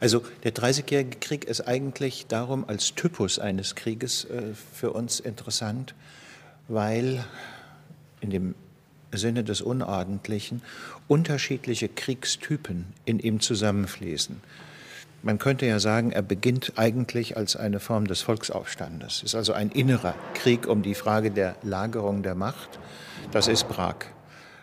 Also der Dreißigjährige Krieg ist eigentlich darum als Typus eines Krieges äh, für uns interessant, weil in dem Sinne des Unordentlichen unterschiedliche Kriegstypen in ihm zusammenfließen. Man könnte ja sagen, er beginnt eigentlich als eine Form des Volksaufstandes. Es ist also ein innerer Krieg um die Frage der Lagerung der Macht. Das ist Prag.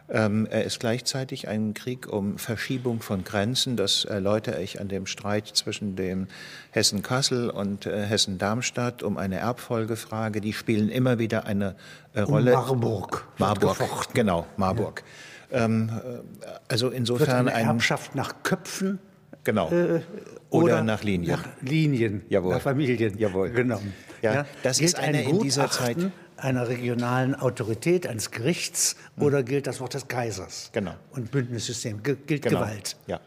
Ähm, er ist gleichzeitig ein Krieg um Verschiebung von Grenzen. Das erläutere ich an dem Streit zwischen dem Hessen-Kassel und äh, Hessen-Darmstadt um eine Erbfolgefrage. Die spielen immer wieder eine äh, Rolle. Um Marburg. Marburg, genau, Marburg. Ja. Ähm, äh, also insofern Wird eine Erbschaft nach Köpfen. Genau. Äh, oder, oder, nach Linien. Nach Linien, Jawohl. nach Familien Jawohl. genommen. Ja, ja das ist eine in dieser Zeit einer regionalen Autorität, eines Gerichts hm. oder gilt das Wort des Kaisers? Genau. Und Bündnissystem gilt genau. Gewalt. Ja.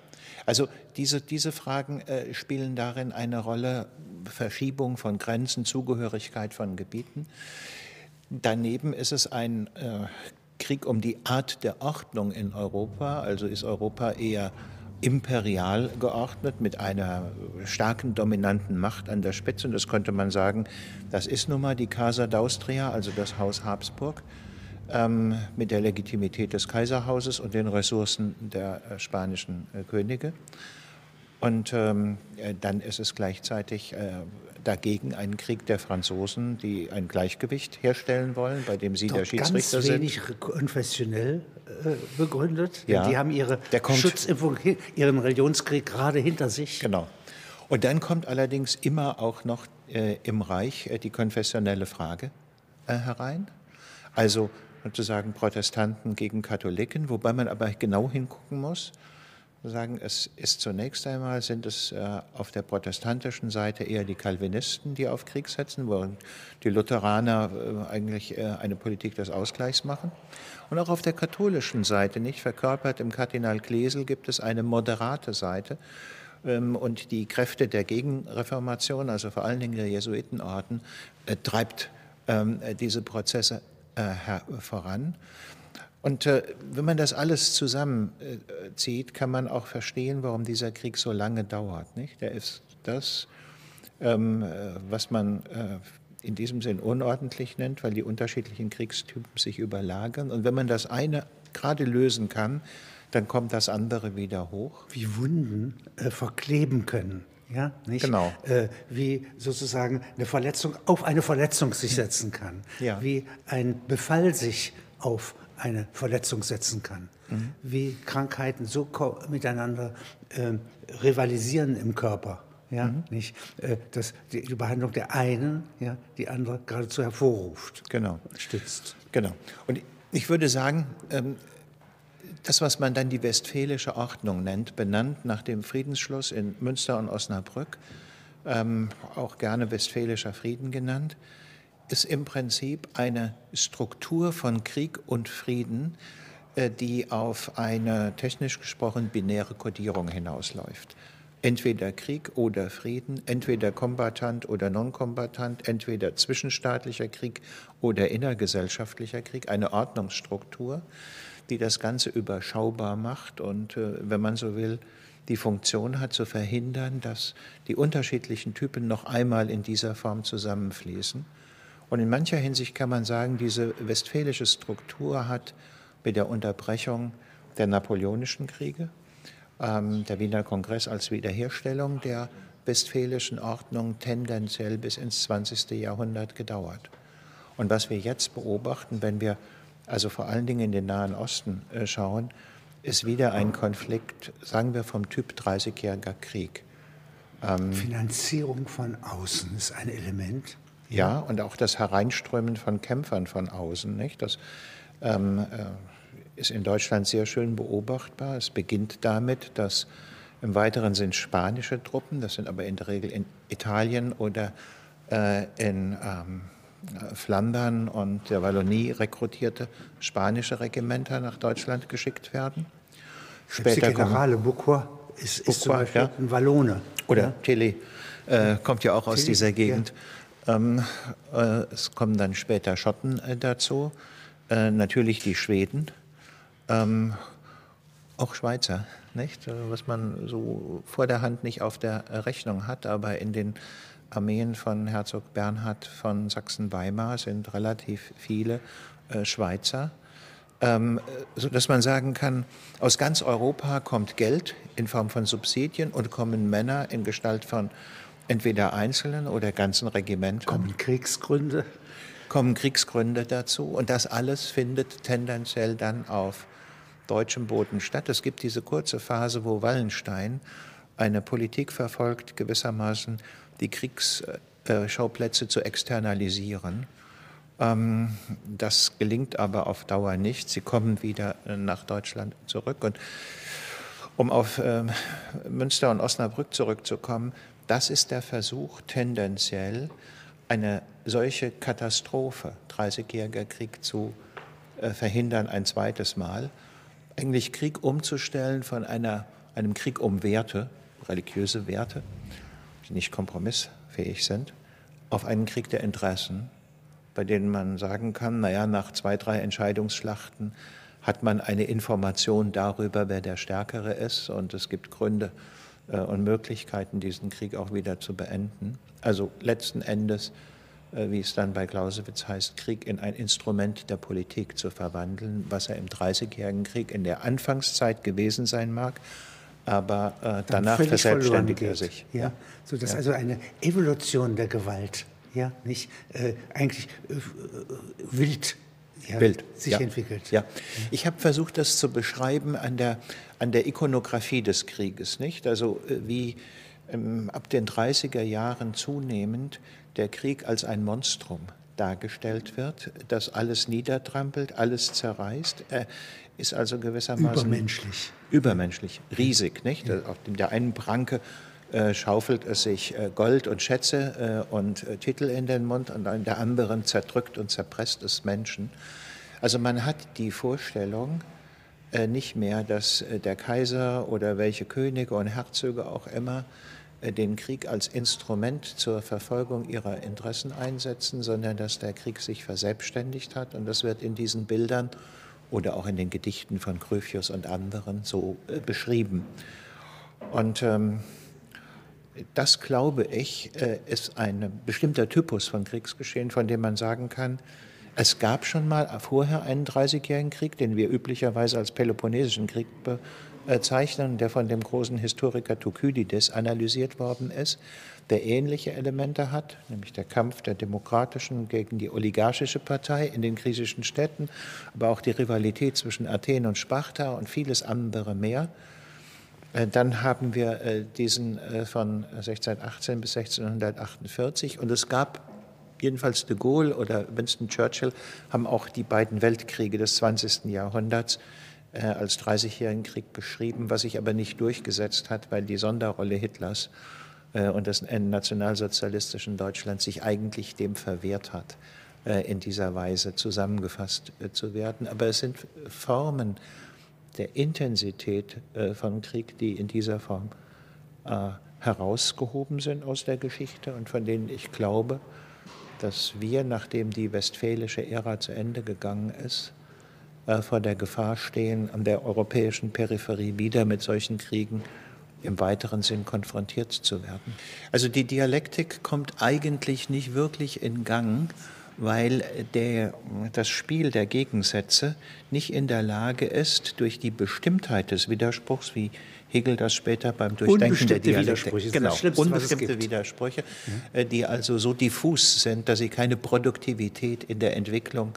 Also diese, diese Fragen äh, spielen darin eine Rolle, Verschiebung von Grenzen, Zugehörigkeit von Gebieten. Daneben ist es ein äh, Krieg um die Art der Ordnung in Europa, also ist Europa eher imperial geordnet mit einer starken dominanten Macht an der Spitze. Und das könnte man sagen, das ist nun mal die Casa d'Austria, also das Haus Habsburg, ähm, mit der Legitimität des Kaiserhauses und den Ressourcen der äh, spanischen äh, Könige. Und ähm, äh, dann ist es gleichzeitig äh, dagegen ein Krieg der Franzosen, die ein Gleichgewicht herstellen wollen, bei dem sie Doch der Schiedsrichter ganz wenig konfessionell äh, begründet. Ja, die haben ihre Schutzimpfung, ihren Religionskrieg gerade hinter sich. Genau. Und dann kommt allerdings immer auch noch äh, im Reich äh, die konfessionelle Frage äh, herein. Also sozusagen Protestanten gegen Katholiken, wobei man aber genau hingucken muss sagen, es ist zunächst einmal, sind es äh, auf der protestantischen Seite eher die Calvinisten, die auf Krieg setzen, während die Lutheraner äh, eigentlich äh, eine Politik des Ausgleichs machen. Und auch auf der katholischen Seite, nicht verkörpert im Kardinal Klesel, gibt es eine moderate Seite. Ähm, und die Kräfte der Gegenreformation, also vor allen Dingen der Jesuitenorden, äh, treibt ähm, diese Prozesse äh, voran. Und äh, wenn man das alles zusammenzieht, kann man auch verstehen, warum dieser Krieg so lange dauert. Nicht? Der ist das, ähm, äh, was man äh, in diesem Sinn unordentlich nennt, weil die unterschiedlichen Kriegstypen sich überlagern. Und wenn man das eine gerade lösen kann, dann kommt das andere wieder hoch. Wie Wunden äh, verkleben können. Ja, nicht? Genau. Äh, wie sozusagen eine Verletzung auf eine Verletzung sich setzen kann. Ja. Wie ein Befall sich auf eine Verletzung setzen kann. Mhm. Wie Krankheiten so miteinander äh, rivalisieren im Körper. Ja, mhm. nicht, äh, dass die, die, Behandlung der einen ja, die andere geradezu hervorruft. Genau. Stützt. Genau. Und ich würde sagen, ähm, das, was man dann die westfälische Ordnung nennt, benannt nach dem Friedensschluss in Münster und Osnabrück, ähm, auch gerne westfälischer Frieden genannt, ist im Prinzip eine Struktur von Krieg und Frieden, äh, die auf eine technisch gesprochen binäre Kodierung hinausläuft. Entweder Krieg oder Frieden, entweder Kombatant oder Non-Kombatant, entweder zwischenstaatlicher Krieg oder innergesellschaftlicher Krieg, eine Ordnungsstruktur, die das Ganze überschaubar macht und, äh, wenn man so will, die Funktion hat zu verhindern, dass die unterschiedlichen Typen noch einmal in dieser Form zusammenfließen und in mancher Hinsicht kann man sagen, diese westfälische Struktur hat mit der Unterbrechung der napoleonischen Kriege, ähm, der Wiener Kongress als Wiederherstellung der westfälischen Ordnung tendenziell bis ins 20. Jahrhundert gedauert. Und was wir jetzt beobachten, wenn wir also vor allen Dingen in den Nahen Osten äh, schauen, ist wieder ein Konflikt, sagen wir vom Typ 30-jähriger Krieg. Ähm, Finanzierung von außen ist ein Element. Ja, und auch das Hereinströmen von Kämpfern von außen. Nicht? Das ähm, äh, ist in Deutschland sehr schön beobachtbar. Es beginnt damit, dass im weiteren Sinn spanische Truppen, das sind aber in der Regel in Italien oder äh, in ähm, Flandern und der Wallonie rekrutierte spanische Regimenter nach Deutschland geschickt werden. Später Generale Bucquois ist, ist zum Beispiel ja. ein Wallone. Oder ja. Tele äh, kommt ja auch aus Tele, dieser Gegend. Ja. Ähm, äh, es kommen dann später Schotten äh, dazu, äh, natürlich die Schweden, ähm, auch Schweizer. nicht? was man so vor der Hand nicht auf der Rechnung hat, aber in den Armeen von Herzog Bernhard von Sachsen-Weimar sind relativ viele äh, Schweizer, ähm, sodass man sagen kann, aus ganz Europa kommt Geld in Form von Subsidien und kommen Männer in Gestalt von entweder einzelnen oder ganzen Regimentern. Kommen Kriegsgründe? Kommen Kriegsgründe dazu und das alles findet tendenziell dann auf deutschem Boden statt. Es gibt diese kurze Phase, wo Wallenstein eine Politik verfolgt, gewissermaßen die Kriegsschauplätze zu externalisieren. Ähm, das gelingt aber auf Dauer nicht. Sie kommen wieder nach Deutschland zurück. Und um auf ähm, Münster und Osnabrück zurückzukommen, das ist der Versuch, tendenziell eine solche Katastrophe, 30-jähriger Krieg, zu äh, verhindern, ein zweites Mal. Eigentlich Krieg umzustellen von einer, einem Krieg um Werte, religiöse Werte, die nicht kompromissfähig sind, auf einen Krieg der Interessen, bei denen man sagen kann, naja, nach zwei, drei Entscheidungsschlachten hat man eine Information darüber, wer der Stärkere ist und es gibt Gründe äh, und Möglichkeiten, diesen Krieg auch wieder zu beenden. Also letzten Endes, äh, wie es dann bei Clausewitz heißt, Krieg in ein Instrument der Politik zu verwandeln, was er im Dreißigjährigen Krieg in der Anfangszeit gewesen sein mag, aber äh, danach verselbstständigt er sich. Ja, so dass ja. also eine Evolution der Gewalt, ja, nicht äh, eigentlich äh, wild ja, Wild. sich ja. entwickelt. Ja. Ich habe versucht, das zu beschreiben an der, an der Ikonografie des Krieges, nicht? Also äh, wie ähm, ab den 30er Jahren zunehmend der Krieg als ein Monstrum dargestellt wird, das alles niedertrampelt, alles zerreißt. Er ist also gewissermaßen übermenschlich. Übermenschlich, riesig, nicht? Ja. Auf der einen Pranke äh, schaufelt es sich äh, Gold und Schätze äh, und äh, Titel in den Mund und an der anderen zerdrückt und zerpresst es Menschen. Also man hat die Vorstellung äh, nicht mehr, dass der Kaiser oder welche Könige und Herzöge auch immer den Krieg als Instrument zur Verfolgung ihrer Interessen einsetzen, sondern dass der Krieg sich verselbstständigt hat. Und das wird in diesen Bildern oder auch in den Gedichten von Gryphius und anderen so äh, beschrieben. Und ähm, das, glaube ich, äh, ist ein bestimmter Typus von Kriegsgeschehen, von dem man sagen kann, es gab schon mal vorher einen Dreißigjährigen Krieg, den wir üblicherweise als Peloponnesischen Krieg bezeichnen, der von dem großen Historiker Thukydides analysiert worden ist, der ähnliche Elemente hat, nämlich der Kampf der demokratischen gegen die oligarchische Partei in den griechischen Städten, aber auch die Rivalität zwischen Athen und Sparta und vieles andere mehr. Äh, dann haben wir äh, diesen äh, von 1618 bis 1648 und es gab jedenfalls de Gaulle oder Winston Churchill haben auch die beiden Weltkriege des 20. Jahrhunderts als 30-jährigen Krieg beschrieben, was sich aber nicht durchgesetzt hat, weil die Sonderrolle Hitlers und des nationalsozialistischen Deutschlands sich eigentlich dem verwehrt hat, in dieser Weise zusammengefasst zu werden. Aber es sind Formen der Intensität äh, von Krieg, die in dieser Form äh, herausgehoben sind aus der Geschichte und von denen ich glaube, dass wir, nachdem die westfälische Ära zu Ende gegangen ist, äh, vor der Gefahr stehen, an der europäischen Peripherie wieder mit solchen Kriegen im weiteren Sinn konfrontiert zu werden. Also die Dialektik kommt eigentlich nicht wirklich in Gang, weil der, das Spiel der Gegensätze nicht in der Lage ist, durch die Bestimmtheit des Widerspruchs, wie Hegel das später beim Durchdenken der Dialektik, genau, unbestimmte Widersprüche, mhm. die also so diffus sind, dass sie keine Produktivität in der Entwicklung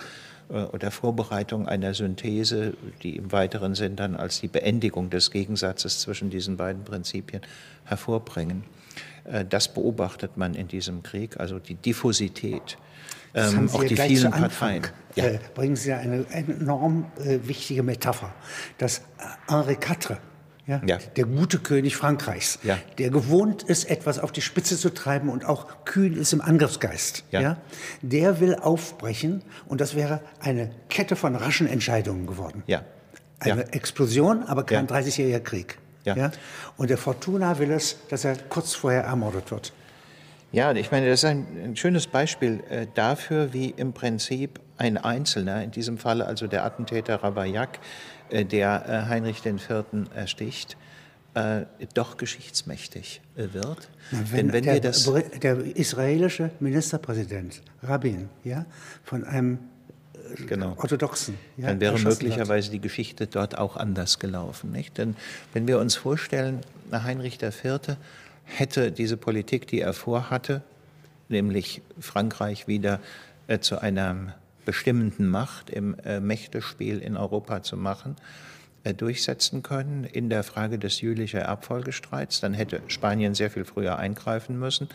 äh, oder Vorbereitung einer Synthese, die im weiteren Sinn dann als die Beendigung des Gegensatzes zwischen diesen beiden Prinzipien hervorbringen. Äh, das beobachtet man in diesem Krieg, also die Diffusität ähm, auch die vielen Parteien. Ja. Äh, bringen Sie eine enorm äh, wichtige Metapher, dass Henri IV, ja, ja. der gute König Frankreichs, ja. der gewohnt ist, etwas auf die Spitze zu treiben und auch kühn ist im Angriffsgeist, ja. der will aufbrechen und das wäre eine Kette von raschen Entscheidungen geworden. Ja. Eine Explosion, aber kein 30-jähriger Krieg. Ja. Und der Fortuna will es, dass er kurz vorher ermordet wird. Ja, ich meine, das ist ein, ein schönes Beispiel äh, dafür, wie im Prinzip ein Einzelner, in diesem Falle also der Attentäter Ravaillac, äh, der äh, Heinrich IV. ersticht, äh, doch geschichtsmächtig äh, wird. Na, wenn Denn wenn der, wir das der israelische Ministerpräsident Rabin, ja, von einem genau. orthodoxen, ja, dann wäre möglicherweise hat. die Geschichte dort auch anders gelaufen, nicht? Denn wenn wir uns vorstellen, Heinrich IV. hätte diese Politik, die er vorhatte, nämlich Frankreich wieder äh, zu einer bestimmenden Macht im äh, Mächtespiel in Europa zu machen, durchsetzen können in der Frage des jüdischen Erbfolgestreits. Dann hätte Spanien sehr viel früher eingreifen müssen.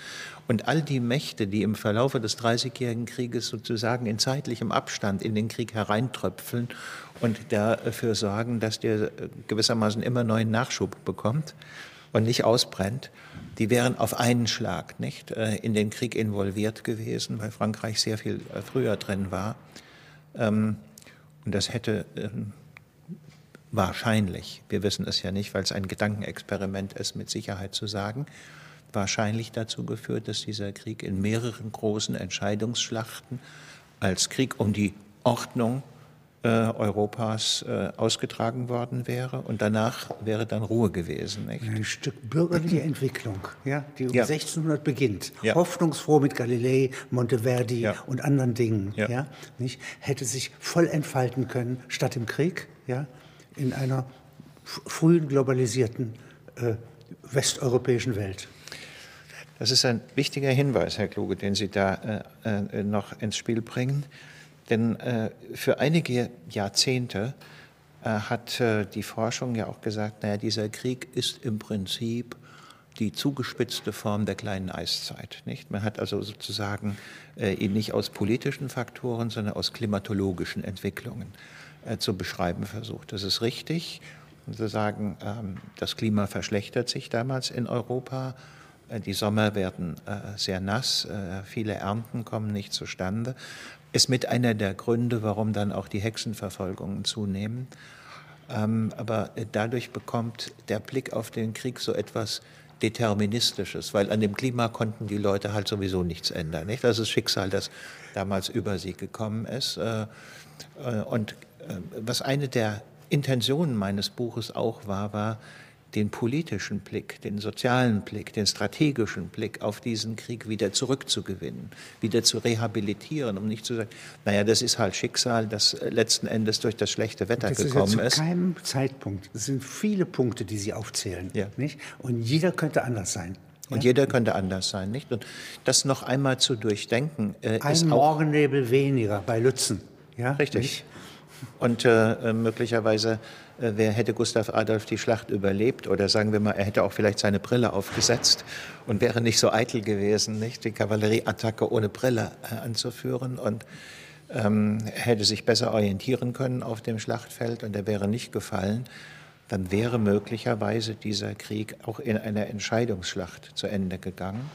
Und all die Mächte, die im Verlaufe des Dreißigjährigen Krieges sozusagen in zeitlichem Abstand in den Krieg hereintröpfeln und dafür sorgen, dass der äh, gewissermaßen immer neuen Nachschub bekommt und nicht ausbrennt, die wären auf einen Schlag nicht äh, in den Krieg involviert gewesen, weil Frankreich sehr viel früher drin war. Ähm, und das hätte ähm, wahrscheinlich, wir wissen es ja nicht, weil es ein Gedankenexperiment ist, mit Sicherheit zu sagen, wahrscheinlich dazu geführt, dass dieser Krieg in mehreren großen Entscheidungsschlachten als Krieg um die Ordnung äh, Europas äh, ausgetragen worden wäre und danach wäre dann Ruhe gewesen. Nicht? Ein Stück bürgerliche Entwicklung, ja, die um ja. 1600 beginnt, ja. hoffnungsfroh mit Galilei, Monteverdi ja. und anderen Dingen, ja. nicht, hätte sich voll entfalten können statt im Krieg, ja, in einer frühen globalisierten äh, westeuropäischen Welt. Das ist ein wichtiger Hinweis, Herr Kluge, den Sie da äh, äh, noch ins Spiel bringen. Denn äh, für einige Jahrzehnte äh, hat äh, die Forschung ja auch gesagt, naja, dieser Krieg ist im Prinzip die zugespitzte Form der kleinen Eiszeit. Nicht? Man hat also sozusagen ihn nicht aus politischen Faktoren, sondern aus klimatologischen Entwicklungen äh, zu beschreiben versucht. Das ist richtig. Wir sagen, ähm, das Klima verschlechtert sich damals in Europa. Äh, die Sommer werden äh, sehr nass, viele Ernten kommen nicht zustande. Ist mit einer der Gründe, warum dann auch die Hexenverfolgungen zunehmen. Ähm, aber dadurch bekommt der Blick auf den Krieg so etwas Deterministisches, weil an dem Klima konnten die Leute halt sowieso nichts ändern. Nicht? Das ist Schicksal, das damals über sie gekommen ist. Und äh, was eine der Intentionen meines Buches auch war, war, den politischen Blick, den sozialen Blick, den strategischen Blick auf diesen Krieg wieder zurückzugewinnen, wieder zu rehabilitieren, um nicht zu sagen, naja, das ist halt Schicksal, das äh, letzten Endes durch das schlechte Wetter das gekommen ist. Ja zu keinem Zeitpunkt. Es sind viele Punkte, die Sie aufzählen. Ja. Nicht? Und jeder könnte anders sein. Und ja? jeder könnte anders sein, nicht? Und das noch einmal zu durchdenken. Äh, Ein Morgennebel weniger bei Lützen. Ja? Richtig. Nicht? Und äh, möglicherweise äh, hätte Gustav Adolf die Schlacht überlebt? Oder sagen wir mal, er hätte auch vielleicht seine Brille aufgesetzt und wäre nicht so eitel gewesen, nicht? Die Kavallerieattacke ohne Brille äh, anzuführen. Und ähm, hätte sich besser orientieren können auf dem Schlachtfeld und er wäre nicht gefallen, dann wäre möglicherweise dieser Krieg auch in einer Entscheidungsschlacht zu Ende gegangen.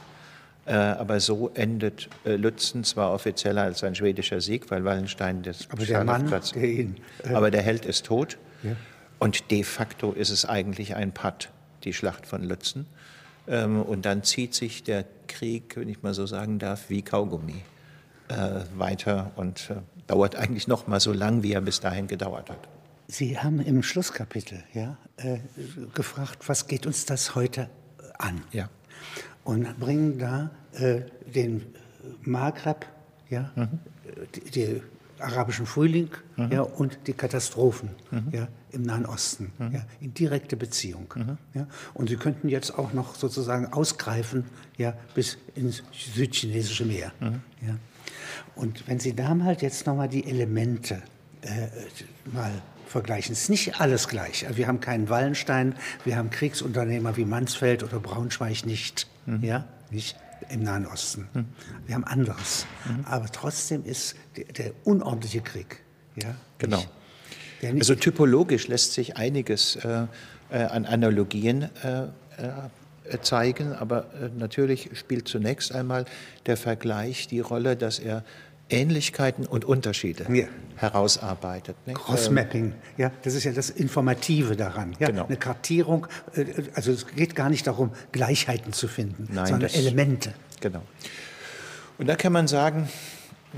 Äh, aber so endet äh, Lützen zwar offiziell als ein schwedischer Sieg, weil Wallenstein das aber der Mann, der ihn, äh, aber der Held ist tot. Ja. Und de facto ist es eigentlich ein Patt, die Schlacht von Lützen. Ähm, und dann zieht sich der Krieg, wenn ich mal so sagen darf, wie Kaugummi äh, weiter und dauert eigentlich noch mal so lang, wie er bis dahin gedauert hat. Sie haben im Schlusskapitel ja, äh, gefragt, was geht uns das heute an? Ja und bringen da äh, den Maghreb, ja, mhm. die, die, arabischen Frühling mhm. ja, und die Katastrophen mhm. ja, im Nahen Osten mhm. ja, in direkte Beziehung. Mhm. Ja. Und Sie könnten jetzt auch noch sozusagen ausgreifen ja, bis ins südchinesische Meer. Mhm. Ja. Und wenn Sie da mal jetzt nochmal die Elemente äh, mal vergleichen. Es ist nicht alles gleich. Wir haben keinen Wallenstein, wir haben Kriegsunternehmer wie Mansfeld oder Braunschweig nicht mhm. ja, nicht im Nahen Osten. Mhm. Wir haben anderes. Mhm. Aber trotzdem ist der, der unordentliche Krieg. Ja, genau. Nicht, also typologisch lässt sich einiges äh, äh, an Analogien äh, äh zeigen, aber äh, natürlich spielt zunächst einmal der Vergleich die Rolle, dass er Ähnlichkeiten und Unterschiede ja. herausarbeitet. Crossmapping, ja, das ist ja das Informative daran. Ja? Genau. Eine Kartierung, äh, also es geht gar nicht darum, Gleichheiten zu finden, Nein, sondern das, Elemente. Genau. Und da kann man sagen,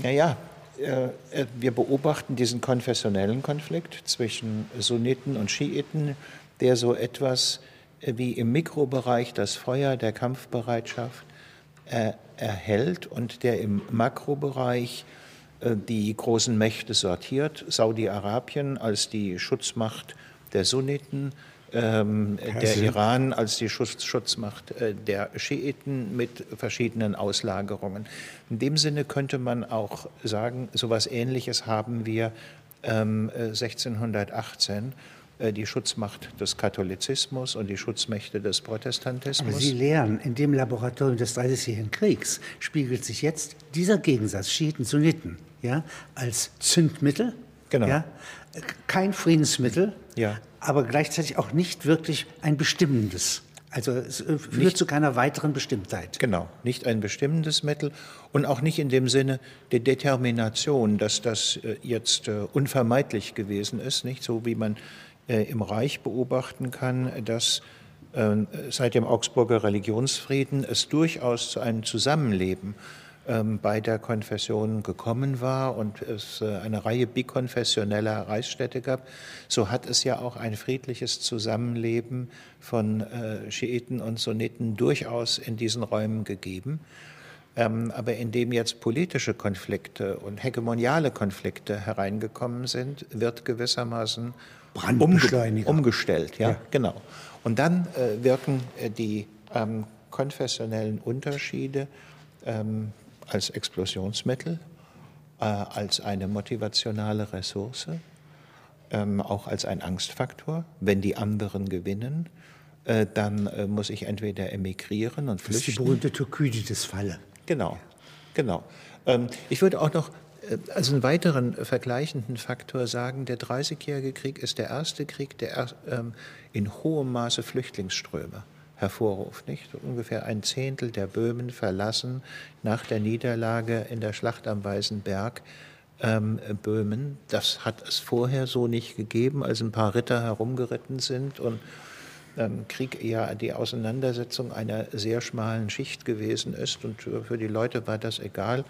naja, äh, äh, wir beobachten diesen konfessionellen Konflikt zwischen Sunniten und Schiiten, der so etwas wie im Mikrobereich das Feuer der Kampfbereitschaft erhält und der im Makrobereich äh, die großen Mächte sortiert. Saudi-Arabien als die Schutzmacht der Sunniten, ähm, der Iran als die Schutz, Schutzmacht äh, der Schiiten mit verschiedenen Auslagerungen. In dem Sinne könnte man auch sagen, so etwas Ähnliches haben wir ähm, 1618 äh, die Schutzmacht des Katholizismus und die Schutzmächte des Protestantismus. Aber Sie lehren, in dem Laboratorium des Dreißigjährigen Kriegs spiegelt sich jetzt dieser Gegensatz Schiiten-Sunniten ja, als Zündmittel, genau. ja, kein Friedensmittel, ja. aber gleichzeitig auch nicht wirklich ein bestimmendes. Also es äh, führt nicht, zu keiner weiteren Bestimmtheit. Genau, nicht ein bestimmendes Mittel und auch nicht in dem Sinne der Determination, dass das äh, jetzt unvermeidlich gewesen ist, nicht so wie man äh, im Reich beobachten kann, dass äh, seit dem Augsburger Religionsfrieden es durchaus zu einem Zusammenleben ähm, beider Konfessionen gekommen war und es äh, eine Reihe bikonfessioneller Reichsstädte gab, so hat es ja auch ein friedliches Zusammenleben von Schiiten und Sunniten durchaus in diesen Räumen gegeben. Ähm, aber indem jetzt politische Konflikte und hegemoniale Konflikte hereingekommen sind, wird gewissermaßen Brandbeschleuniger. umgestellt. Ja, ja, genau. Und dann äh, wirken äh, die ähm, konfessionellen Unterschiede ähm, als Explosionsmittel, äh, als eine motivationale Ressource, ähm, auch als ein Angstfaktor. Wenn die anderen gewinnen, äh, dann äh, muss ich entweder emigrieren und flüchten. Das ist die berühmte Thukydides-Falle. Genau, genau. Ähm, ich würde auch noch als einen weiteren vergleichenden Faktor sagen, der Dreißigjährige Krieg ist der erste Krieg, der ähm, in hohem Maße Flüchtlingsströme hervorruft. Nicht? Ungefähr ein Zehntel der Böhmen verlassen nach der Niederlage in der Schlacht am Weißen Berg ähm, Böhmen. Das hat es vorher so nicht gegeben, als ein paar Ritter herumgeritten sind und Krieg eher die Auseinandersetzung einer sehr schmalen Schicht gewesen ist. Und für die Leute war das egal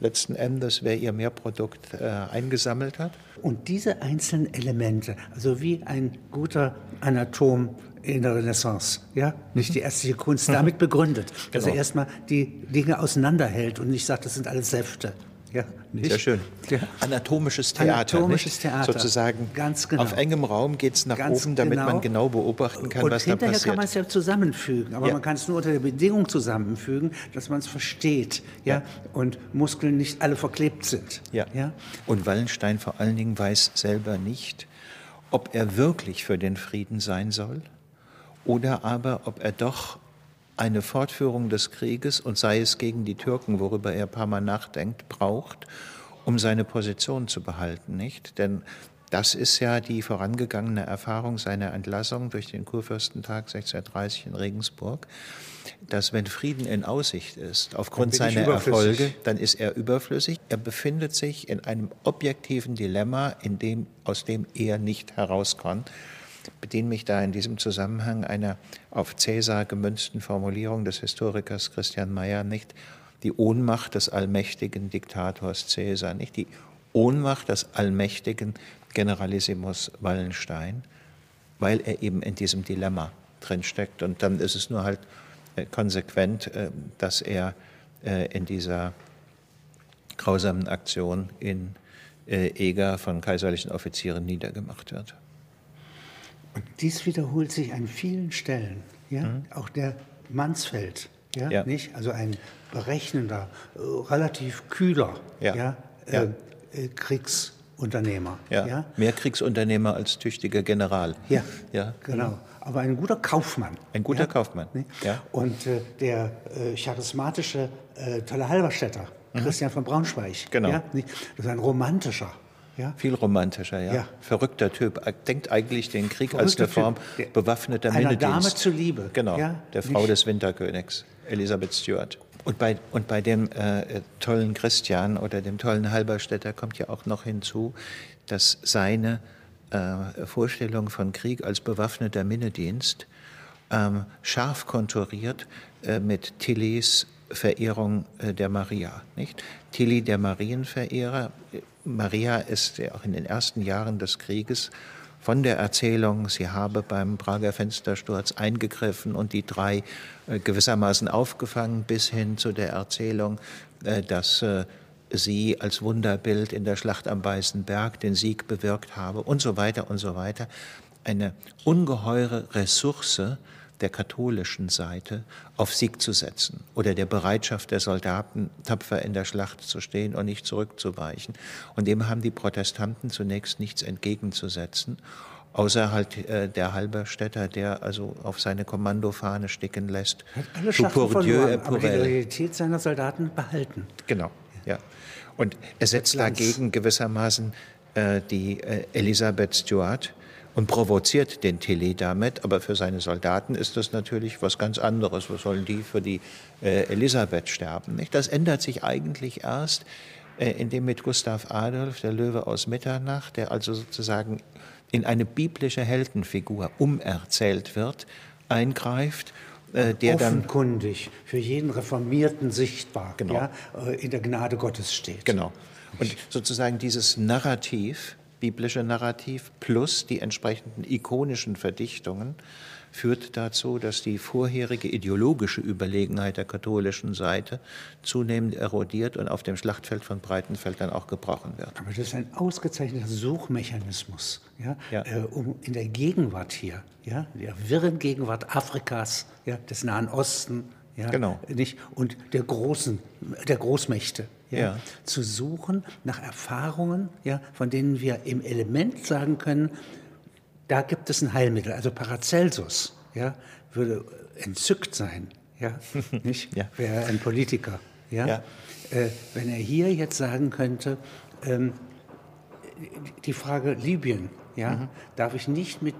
letzten Endes, wer ihr Mehrprodukt äh, eingesammelt hat. Und diese einzelnen Elemente, also wie ein guter Anatom in der Renaissance, ja, nicht die ärztliche Kunst, damit begründet, dass genau. er erstmal die Dinge auseinanderhält und nicht sagt, das sind alles Säfte. Ja, nicht? Sehr schön. Ja. Anatomisches Theater. Anatomisches? Theater. Sozusagen. Ganz genau. Auf engem Raum geht es nach Ganz oben, damit genau. man genau beobachten kann, und was da passiert. Hinterher kann man es ja zusammenfügen, aber ja. man kann es nur unter der Bedingung zusammenfügen, dass man es versteht ja? ja? und Muskeln nicht alle verklebt sind. Ja. ja. Und Wallenstein vor allen Dingen weiß selber nicht, ob er wirklich für den Frieden sein soll oder aber ob er doch eine Fortführung des Krieges und sei es gegen die Türken, worüber er ein paar Mal nachdenkt, braucht, um seine Position zu behalten, nicht? Denn das ist ja die vorangegangene Erfahrung seiner Entlassung durch den Kurfürstentag 1630 in Regensburg, dass wenn Frieden in Aussicht ist, aufgrund seiner Erfolge, dann ist er überflüssig. Er befindet sich in einem objektiven Dilemma, in dem, aus dem er nicht herauskommt bediene mich da in diesem Zusammenhang einer auf Cäsar gemünzten Formulierung des Historikers Christian Mayer nicht die Ohnmacht des allmächtigen Diktators Cäsar, nicht die Ohnmacht des allmächtigen Generalissimus Wallenstein, weil er eben in diesem Dilemma drinsteckt. Und dann ist es nur halt äh, konsequent, äh, dass er äh, in dieser grausamen Aktion in Eger von kaiserlichen Offizieren niedergemacht wird. Und dies wiederholt sich an vielen Stellen. Ja? Mhm. Auch der Mansfeld, ja? ja? Nicht? also ein berechnender, relativ kühler ja. Ja? Äh, äh, Kriegsunternehmer. Ja. Mehr Kriegsunternehmer als tüchtiger General. Ja, ja. genau. Aber ein guter Kaufmann. Ein guter Kaufmann. Ja. Und äh, der äh, charismatische äh, tolle Halberstädter, mhm. Christian von Braunschweig. Genau. Ja? Das ist ein romantischer. Ja? Viel romantischer, ja. ja. Verrückter Typ. Denkt eigentlich den Krieg Verrückter als eine Form typ. bewaffneter Einer Dame zuliebe. Genau, ja? der Frau Nicht. des Winterkönigs, Elisabeth Stuart. Und bei, und bei dem äh, tollen Christian oder dem tollen Halberstädter kommt ja auch noch hinzu, dass seine äh, Vorstellung von Krieg als bewaffneter Minnedienst ähm, scharf konturiert äh, mit Tillys Verehrung äh, der Maria. Nicht? Tilly, der Marienverehrer, Maria ist ja auch in den ersten Jahren des Krieges von der Erzählung, sie habe beim Prager Fenstersturz eingegriffen und die drei äh, gewissermaßen aufgefangen, bis hin zu der Erzählung, äh, dass äh, sie als Wunderbild in der Schlacht am Weißen Berg den Sieg bewirkt habe und so weiter und so weiter. Eine ungeheure Ressource der katholischen Seite auf Sieg zu setzen oder der Bereitschaft der Soldaten, tapfer in der Schlacht zu stehen und nicht zurückzuweichen. Und dem haben die Protestanten zunächst nichts entgegenzusetzen außer halt äh, der Halberstädter, der also auf seine Kommandofahne sticken lässt. Hat alle Schlachten verloren, aber die Loyalität seiner Soldaten behalten. Genau, ja. Und er setzt dagegen gewissermaßen äh, die äh, Elisabeth Stuart und provoziert den Tilly damit. Aber für seine Soldaten ist das natürlich was ganz anderes. Was sollen die für die äh, Elisabeth sterben? Nicht? Das ändert sich eigentlich erst, äh, indem mit Gustav Adolf, der Löwe aus Mitternacht, der also sozusagen in eine biblische Heldenfigur umerzählt wird, eingreift äh, der offenkundig für jeden Reformierten sichtbar genau. ja, äh, in der Gnade Gottes steht. Genau. Und sozusagen dieses Narrativ, biblische Narrativ plus die entsprechenden ikonischen Verdichtungen führt dazu, dass die vorherige ideologische Überlegenheit der katholischen Seite zunehmend erodiert und auf dem Schlachtfeld von Breitenfeld dann auch gebrochen wird. Aber das ist ein ausgezeichneter Suchmechanismus, ja, ja. Äh, um in der Gegenwart hier, ja, der wirren Gegenwart Afrikas, ja, des Nahen Osten, ja, genau. nicht, und der großen, der Großmächte, ja, ja, zu suchen nach Erfahrungen, ja, von denen wir im Element sagen können, da gibt es ein Heilmittel. Also Paracelsus ja, würde entzückt sein, ja, nicht? ja. wäre ein Politiker. Ja? ja. Äh, wenn er hier jetzt sagen könnte, ähm, die Frage Libyen, ja, mhm. darf ich nicht mit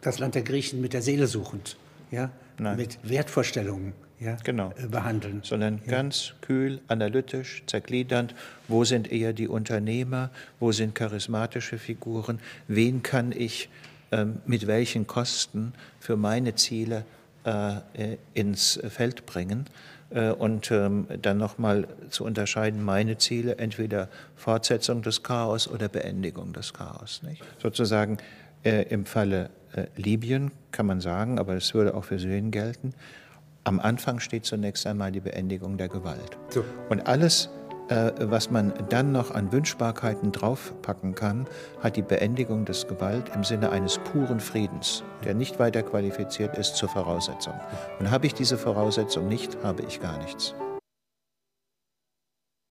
das Land der Griechen mit der Seele suchend, ja, Nein. mit Wertvorstellungen ja, genau. Äh, behandeln. Sondern ja. ganz kühl, analytisch, zergliedernd. Wo sind eher die Unternehmer? Wo sind charismatische Figuren? Wen kann ich ähm, mit welchen Kosten für meine Ziele äh, äh ins Feld bringen? Äh, und ähm, dann nochmal zu unterscheiden, meine Ziele, entweder Fortsetzung des Chaos oder Beendigung des Chaos. Nicht? Sozusagen äh, im Falle Libyen kann man sagen, aber es würde auch für Syrien gelten, am Anfang steht zunächst einmal die Beendigung der Gewalt. So. Und alles, äh, was man dann noch an Wünschbarkeiten draufpacken kann, hat die Beendigung des Gewalt im Sinne eines puren Friedens, der nicht weiter qualifiziert ist zur Voraussetzung. Und habe ich diese Voraussetzung nicht, habe ich gar nichts.